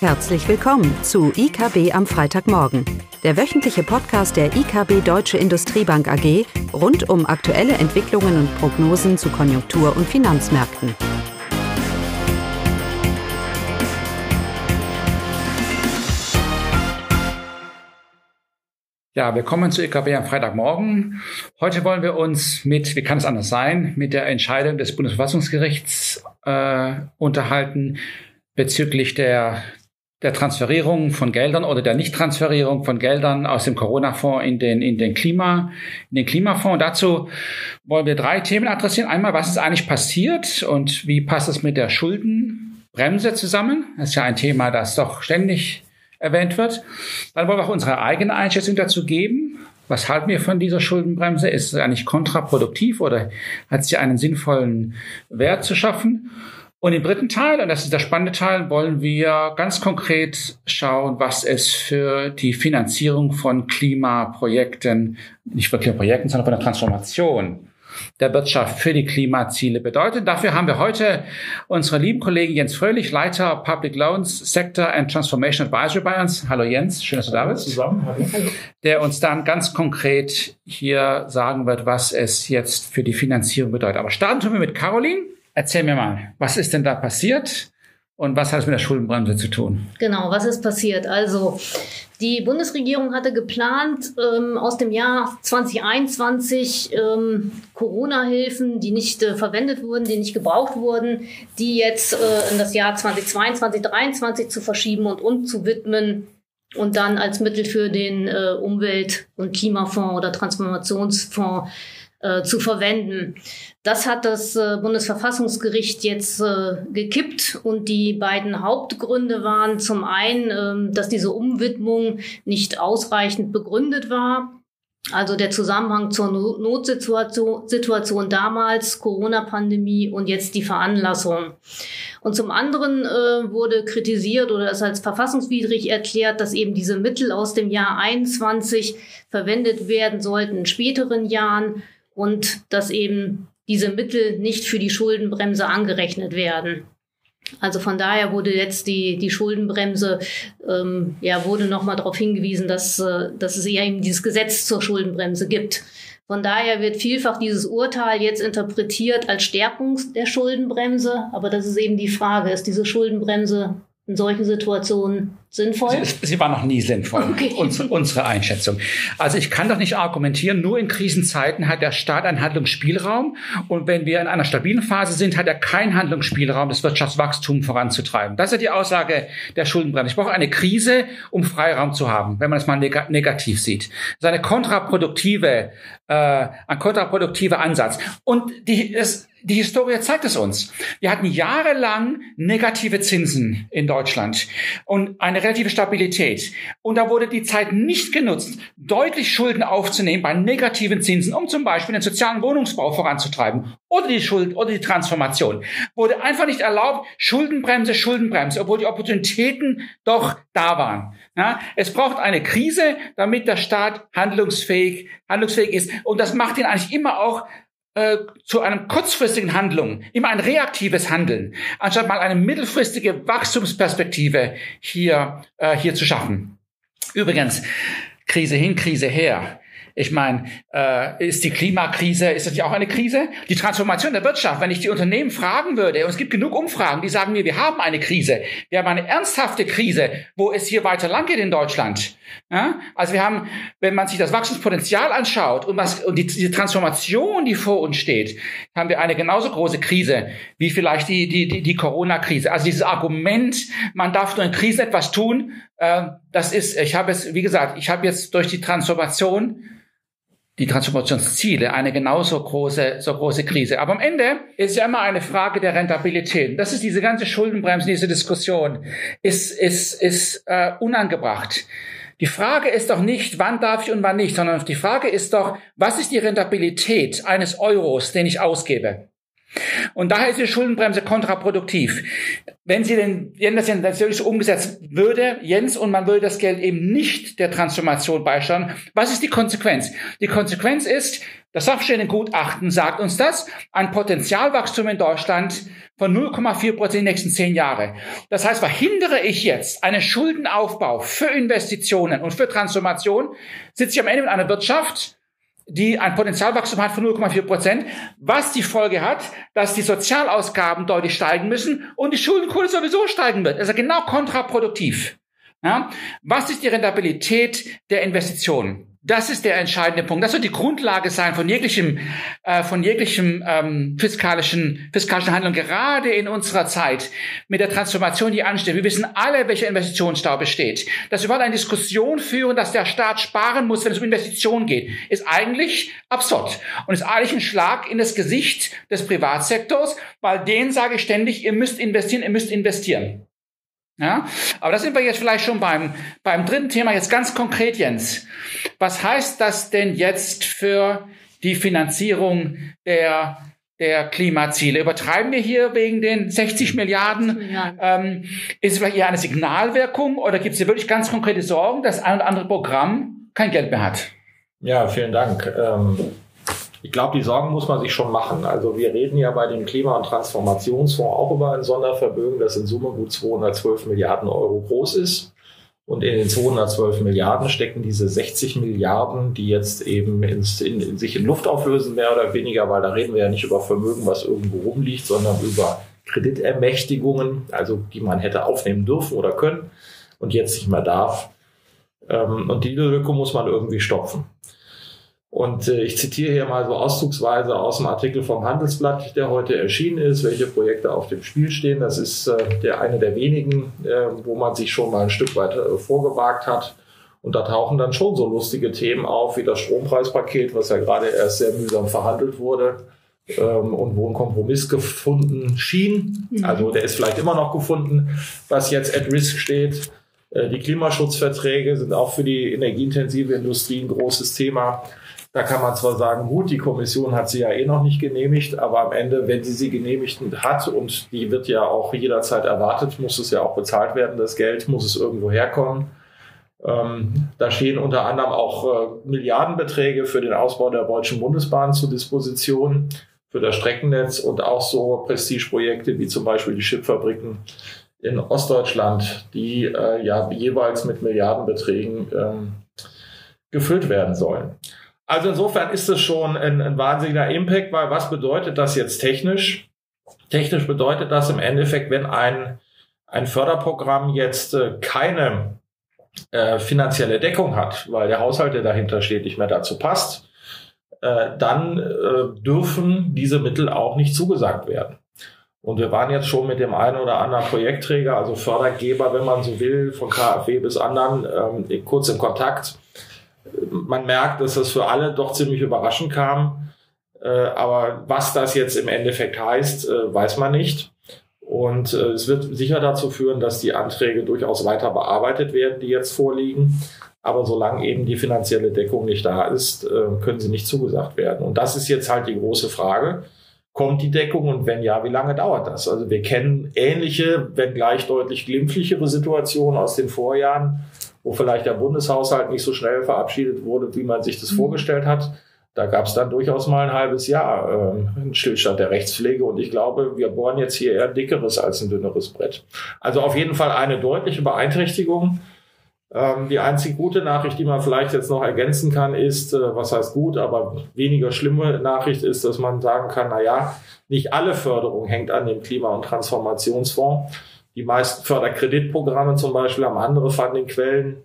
Herzlich willkommen zu IKB am Freitagmorgen, der wöchentliche Podcast der IKB Deutsche Industriebank AG rund um aktuelle Entwicklungen und Prognosen zu Konjunktur- und Finanzmärkten. Ja, willkommen zu IKB am Freitagmorgen. Heute wollen wir uns mit, wie kann es anders sein, mit der Entscheidung des Bundesverfassungsgerichts äh, unterhalten bezüglich der der Transferierung von Geldern oder der Nichttransferierung von Geldern aus dem Corona-Fonds in den, in den Klima, in den Klimafonds. Und dazu wollen wir drei Themen adressieren. Einmal, was ist eigentlich passiert und wie passt es mit der Schuldenbremse zusammen? Das ist ja ein Thema, das doch ständig erwähnt wird. Dann wollen wir auch unsere eigene Einschätzung dazu geben. Was halten wir von dieser Schuldenbremse? Ist es eigentlich kontraproduktiv oder hat sie einen sinnvollen Wert zu schaffen? Und im dritten Teil, und das ist der spannende Teil, wollen wir ganz konkret schauen, was es für die Finanzierung von Klimaprojekten, nicht von Klimaprojekten, sondern von der Transformation der Wirtschaft für die Klimaziele bedeutet. Dafür haben wir heute unsere lieben Kollegen Jens Fröhlich, Leiter Public Loans Sector and Transformation Advisory bei uns. Hallo Jens, schön, dass du da bist. Zusammen, hallo. Der uns dann ganz konkret hier sagen wird, was es jetzt für die Finanzierung bedeutet. Aber starten tun wir mit Caroline. Erzähl mir mal, was ist denn da passiert und was hat es mit der Schuldenbremse zu tun? Genau, was ist passiert? Also die Bundesregierung hatte geplant, ähm, aus dem Jahr 2021 ähm, Corona-Hilfen, die nicht äh, verwendet wurden, die nicht gebraucht wurden, die jetzt äh, in das Jahr 2022, 2023 zu verschieben und umzuwidmen und dann als Mittel für den äh, Umwelt- und Klimafonds oder Transformationsfonds äh, zu verwenden. Das hat das äh, Bundesverfassungsgericht jetzt äh, gekippt und die beiden Hauptgründe waren zum einen, ähm, dass diese Umwidmung nicht ausreichend begründet war. Also der Zusammenhang zur Notsituation Situation damals, Corona-Pandemie und jetzt die Veranlassung. Und zum anderen äh, wurde kritisiert oder es als verfassungswidrig erklärt, dass eben diese Mittel aus dem Jahr 21 verwendet werden sollten in späteren Jahren und dass eben diese Mittel nicht für die Schuldenbremse angerechnet werden. Also von daher wurde jetzt die, die Schuldenbremse, ähm, ja, wurde nochmal darauf hingewiesen, dass, äh, dass es eher eben dieses Gesetz zur Schuldenbremse gibt. Von daher wird vielfach dieses Urteil jetzt interpretiert als Stärkung der Schuldenbremse. Aber das ist eben die Frage, ist diese Schuldenbremse in solchen Situationen sinnvoll? Sie, sie war noch nie sinnvoll, okay. unsere, unsere Einschätzung. Also ich kann doch nicht argumentieren, nur in Krisenzeiten hat der Staat einen Handlungsspielraum und wenn wir in einer stabilen Phase sind, hat er keinen Handlungsspielraum, das Wirtschaftswachstum voranzutreiben. Das ist ja die Aussage der Schuldenbremse. Ich brauche eine Krise, um Freiraum zu haben, wenn man es mal neg negativ sieht. Das ist eine kontraproduktive, äh, ein kontraproduktiver Ansatz. Und die, es, die Historie zeigt es uns. Wir hatten jahrelang negative Zinsen in Deutschland und eine relative Stabilität. Und da wurde die Zeit nicht genutzt, deutlich Schulden aufzunehmen bei negativen Zinsen, um zum Beispiel den sozialen Wohnungsbau voranzutreiben oder die Schuld oder die Transformation. Wurde einfach nicht erlaubt, Schuldenbremse, Schuldenbremse, obwohl die Opportunitäten doch da waren. Ja, es braucht eine Krise, damit der Staat handlungsfähig, handlungsfähig ist. Und das macht ihn eigentlich immer auch äh, zu einem kurzfristigen Handlung, immer ein reaktives Handeln, anstatt mal eine mittelfristige Wachstumsperspektive hier, äh, hier zu schaffen. Übrigens, Krise hin, Krise her. Ich meine, äh, ist die Klimakrise, ist das ja auch eine Krise? Die Transformation der Wirtschaft, wenn ich die Unternehmen fragen würde, und es gibt genug Umfragen, die sagen mir, wir haben eine Krise, wir haben eine ernsthafte Krise, wo es hier weiter lang geht in Deutschland. Ja? Also wir haben, wenn man sich das Wachstumspotenzial anschaut und, was, und die, diese Transformation, die vor uns steht, haben wir eine genauso große Krise wie vielleicht die, die, die, die Corona-Krise. Also dieses Argument, man darf nur in Krisen etwas tun, äh, das ist, ich habe es, wie gesagt, ich habe jetzt durch die Transformation die Transformationsziele eine genauso große, so große Krise. Aber am Ende ist ja immer eine Frage der Rentabilität. Das ist diese ganze Schuldenbremse, diese Diskussion ist, ist, ist äh, unangebracht. Die Frage ist doch nicht, wann darf ich und wann nicht, sondern die Frage ist doch, was ist die Rentabilität eines Euros, den ich ausgebe? Und daher ist die Schuldenbremse kontraproduktiv. Wenn sie denn, wenn das natürlich so umgesetzt würde, Jens, und man würde das Geld eben nicht der Transformation beisteuern, was ist die Konsequenz? Die Konsequenz ist, Das Sachverständigengutachten sagt uns das, ein Potenzialwachstum in Deutschland von 0,4 Prozent in den nächsten zehn Jahre. Das heißt, verhindere ich jetzt einen Schuldenaufbau für Investitionen und für Transformation, sitze ich am Ende mit einer Wirtschaft, die ein Potenzialwachstum hat von 0,4 Prozent, was die Folge hat, dass die Sozialausgaben deutlich steigen müssen und die Schuldenquote sowieso steigen wird. Also genau kontraproduktiv. Ja? Was ist die Rentabilität der Investitionen? Das ist der entscheidende Punkt. Das wird die Grundlage sein von jeglichem, äh, von jeglichem ähm, fiskalischen, fiskalischen Handlung, gerade in unserer Zeit mit der Transformation, die ansteht. Wir wissen alle, welcher Investitionsstau besteht. Dass wir überhaupt eine Diskussion führen, dass der Staat sparen muss, wenn es um Investitionen geht, ist eigentlich absurd und ist eigentlich ein Schlag in das Gesicht des Privatsektors, weil denen sage ich ständig, ihr müsst investieren, ihr müsst investieren. Ja, aber da sind wir jetzt vielleicht schon beim, beim dritten Thema, jetzt ganz konkret, Jens. Was heißt das denn jetzt für die Finanzierung der, der Klimaziele? Übertreiben wir hier wegen den 60 Milliarden? Ähm, ist es vielleicht eher eine Signalwirkung oder gibt es hier wirklich ganz konkrete Sorgen, dass ein oder andere Programm kein Geld mehr hat? Ja, vielen Dank. Ähm ich glaube, die Sorgen muss man sich schon machen. Also wir reden ja bei dem Klima- und Transformationsfonds auch über ein Sondervermögen, das in Summe gut 212 Milliarden Euro groß ist. Und in den 212 Milliarden stecken diese 60 Milliarden, die jetzt eben ins, in, in sich in Luft auflösen, mehr oder weniger, weil da reden wir ja nicht über Vermögen, was irgendwo rumliegt, sondern über Kreditermächtigungen, also die man hätte aufnehmen dürfen oder können und jetzt nicht mehr darf. Ähm, und diese Lücke muss man irgendwie stopfen. Und äh, ich zitiere hier mal so auszugsweise aus dem Artikel vom Handelsblatt, der heute erschienen ist, welche Projekte auf dem Spiel stehen. Das ist äh, der eine der wenigen, äh, wo man sich schon mal ein Stück weit äh, vorgewagt hat. Und da tauchen dann schon so lustige Themen auf, wie das Strompreispaket, was ja gerade erst sehr mühsam verhandelt wurde ähm, und wo ein Kompromiss gefunden schien. Mhm. Also der ist vielleicht immer noch gefunden, was jetzt at risk steht. Äh, die Klimaschutzverträge sind auch für die energieintensive Industrie ein großes Thema. Da kann man zwar sagen, gut, die Kommission hat sie ja eh noch nicht genehmigt, aber am Ende, wenn sie sie genehmigt hat und die wird ja auch jederzeit erwartet, muss es ja auch bezahlt werden, das Geld, muss es irgendwo herkommen. Ähm, da stehen unter anderem auch äh, Milliardenbeträge für den Ausbau der Deutschen Bundesbahn zur Disposition, für das Streckennetz und auch so Prestigeprojekte wie zum Beispiel die Chipfabriken in Ostdeutschland, die äh, ja jeweils mit Milliardenbeträgen ähm, gefüllt werden sollen. Also insofern ist es schon ein, ein wahnsinniger Impact, weil was bedeutet das jetzt technisch? Technisch bedeutet das im Endeffekt, wenn ein, ein Förderprogramm jetzt äh, keine äh, finanzielle Deckung hat, weil der Haushalt, der dahinter steht, nicht mehr dazu passt, äh, dann äh, dürfen diese Mittel auch nicht zugesagt werden. Und wir waren jetzt schon mit dem einen oder anderen Projektträger, also Fördergeber, wenn man so will, von KfW bis anderen, ähm, kurz in Kontakt man merkt, dass das für alle doch ziemlich überraschend kam. Äh, aber was das jetzt im Endeffekt heißt, äh, weiß man nicht. Und äh, es wird sicher dazu führen, dass die Anträge durchaus weiter bearbeitet werden, die jetzt vorliegen. Aber solange eben die finanzielle Deckung nicht da ist, können sie nicht zugesagt werden. Und das ist jetzt halt die große Frage. Kommt die Deckung und wenn ja, wie lange dauert das? Also wir kennen ähnliche, wenn gleich deutlich glimpflichere Situationen aus den Vorjahren wo vielleicht der Bundeshaushalt nicht so schnell verabschiedet wurde, wie man sich das mhm. vorgestellt hat. Da gab es dann durchaus mal ein halbes Jahr äh, einen Stillstand der Rechtspflege und ich glaube, wir bohren jetzt hier eher ein dickeres als ein dünneres Brett. Also auf jeden Fall eine deutliche Beeinträchtigung. Ähm, die einzige gute Nachricht, die man vielleicht jetzt noch ergänzen kann, ist, äh, was heißt gut, aber weniger schlimme Nachricht ist, dass man sagen kann, na ja, nicht alle Förderung hängt an dem Klima- und Transformationsfonds. Die meisten Förderkreditprogramme zum Beispiel haben andere Fundingquellen.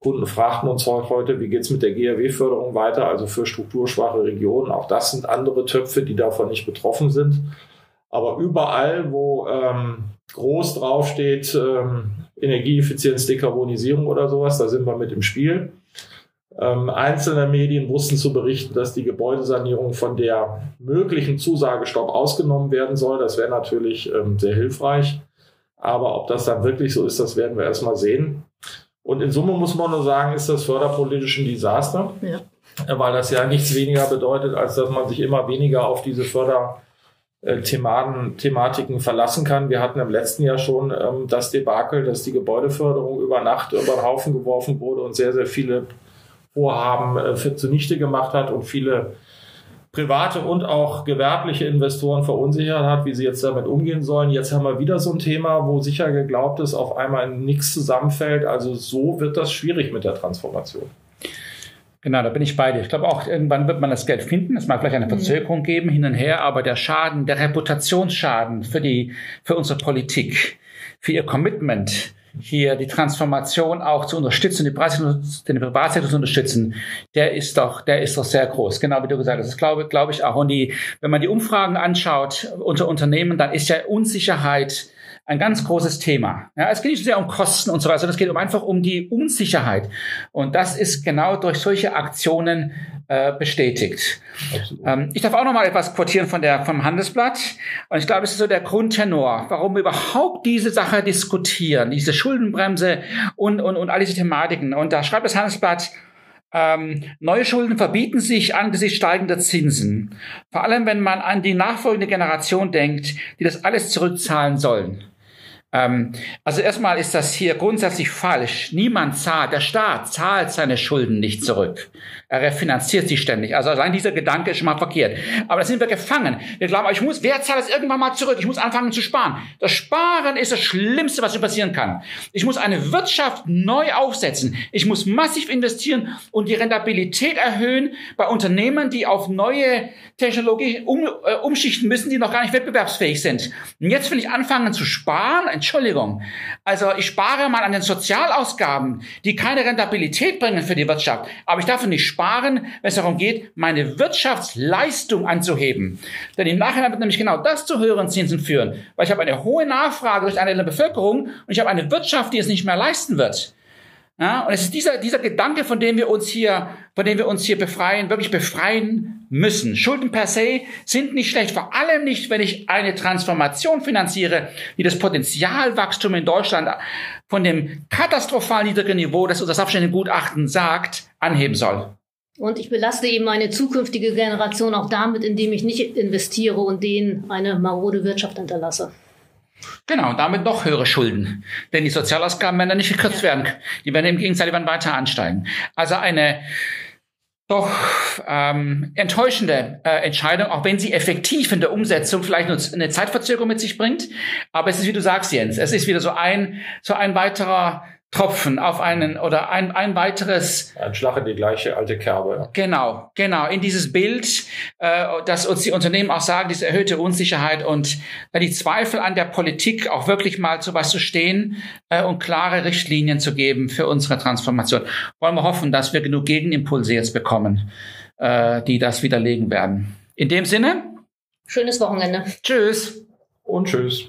Kunden fragten uns heute, wie geht's mit der GRW-Förderung weiter, also für strukturschwache Regionen. Auch das sind andere Töpfe, die davon nicht betroffen sind. Aber überall, wo ähm, groß draufsteht, ähm, Energieeffizienz, Dekarbonisierung oder sowas, da sind wir mit im Spiel. Ähm, einzelne Medien wussten zu berichten, dass die Gebäudesanierung von der möglichen Zusagestopp ausgenommen werden soll. Das wäre natürlich ähm, sehr hilfreich. Aber ob das dann wirklich so ist, das werden wir erstmal sehen. Und in Summe muss man nur sagen, ist das förderpolitisch ein Desaster. Ja. Weil das ja nichts weniger bedeutet, als dass man sich immer weniger auf diese Förderthematiken verlassen kann. Wir hatten im letzten Jahr schon ähm, das Debakel, dass die Gebäudeförderung über Nacht über den Haufen geworfen wurde und sehr, sehr viele Vorhaben äh, für zunichte gemacht hat und viele private und auch gewerbliche Investoren verunsichert hat, wie sie jetzt damit umgehen sollen. Jetzt haben wir wieder so ein Thema, wo sicher geglaubt ist, auf einmal nichts zusammenfällt. Also so wird das schwierig mit der Transformation. Genau, da bin ich bei dir. Ich glaube auch, irgendwann wird man das Geld finden. Es mag vielleicht eine mhm. Verzögerung geben, hin und her, aber der Schaden, der Reputationsschaden für die, für unsere Politik, für ihr Commitment, hier die Transformation auch zu unterstützen, die Privatsektor, den Privatsektor zu unterstützen, der ist doch, der ist doch sehr groß. Genau wie du gesagt hast. Das glaube, glaube ich auch. Und die, wenn man die Umfragen anschaut unter Unternehmen, dann ist ja Unsicherheit ein ganz großes Thema. Ja, es geht nicht so sehr um Kosten und so weiter, sondern es geht um einfach um die Unsicherheit. Und das ist genau durch solche Aktionen äh, bestätigt. Ähm, ich darf auch noch mal etwas quotieren von der vom Handelsblatt. Und ich glaube, es ist so der Grundtenor, warum wir überhaupt diese Sache diskutieren, diese Schuldenbremse und und und all diese Thematiken. Und da schreibt das Handelsblatt ähm, neue Schulden verbieten sich angesichts steigender Zinsen. Vor allem, wenn man an die nachfolgende Generation denkt, die das alles zurückzahlen sollen. Ähm, also erstmal ist das hier grundsätzlich falsch. Niemand zahlt, der Staat zahlt seine Schulden nicht zurück. Er refinanziert sie ständig. Also allein dieser Gedanke ist schon mal verkehrt. Aber da sind wir gefangen. Wir glauben, ich muss, wer zahlt es irgendwann mal zurück? Ich muss anfangen zu sparen. Das Sparen ist das Schlimmste, was mir passieren kann. Ich muss eine Wirtschaft neu aufsetzen. Ich muss massiv investieren und die Rentabilität erhöhen bei Unternehmen, die auf neue Technologie um, äh, umschichten müssen, die noch gar nicht wettbewerbsfähig sind. Und jetzt will ich anfangen zu sparen. Entschuldigung. Also ich spare mal an den Sozialausgaben, die keine Rentabilität bringen für die Wirtschaft. Aber ich darf nicht sparen wenn es darum geht, meine Wirtschaftsleistung anzuheben. Denn im Nachhinein wird nämlich genau das zu höheren Zinsen führen, weil ich habe eine hohe Nachfrage durch eine Bevölkerung und ich habe eine Wirtschaft, die es nicht mehr leisten wird. Ja, und es ist dieser, dieser Gedanke, von dem wir uns hier, von dem wir uns hier befreien, wirklich befreien müssen. Schulden per se sind nicht schlecht, vor allem nicht, wenn ich eine Transformation finanziere, die das Potenzialwachstum in Deutschland von dem katastrophal niedrigen Niveau, das unser Sachverständigengutachten sagt, anheben soll. Und ich belaste eben meine zukünftige Generation auch damit, indem ich nicht investiere und denen eine marode Wirtschaft hinterlasse. Genau, damit noch höhere Schulden. Denn die Sozialausgaben werden dann nicht gekürzt werden. Die werden im Gegenteil, werden weiter ansteigen. Also eine doch ähm, enttäuschende äh, Entscheidung, auch wenn sie effektiv in der Umsetzung vielleicht nur eine Zeitverzögerung mit sich bringt. Aber es ist, wie du sagst, Jens, es ist wieder so ein, so ein weiterer Tropfen auf einen oder ein, ein weiteres. Ein Schlag in die gleiche alte Kerbe. Genau, genau. In dieses Bild, äh, dass uns die Unternehmen auch sagen, diese erhöhte Unsicherheit und äh, die Zweifel an der Politik auch wirklich mal zu was zu stehen äh, und klare Richtlinien zu geben für unsere Transformation. Wollen wir hoffen, dass wir genug Gegenimpulse jetzt bekommen, äh, die das widerlegen werden. In dem Sinne. Schönes Wochenende. Tschüss. Und tschüss.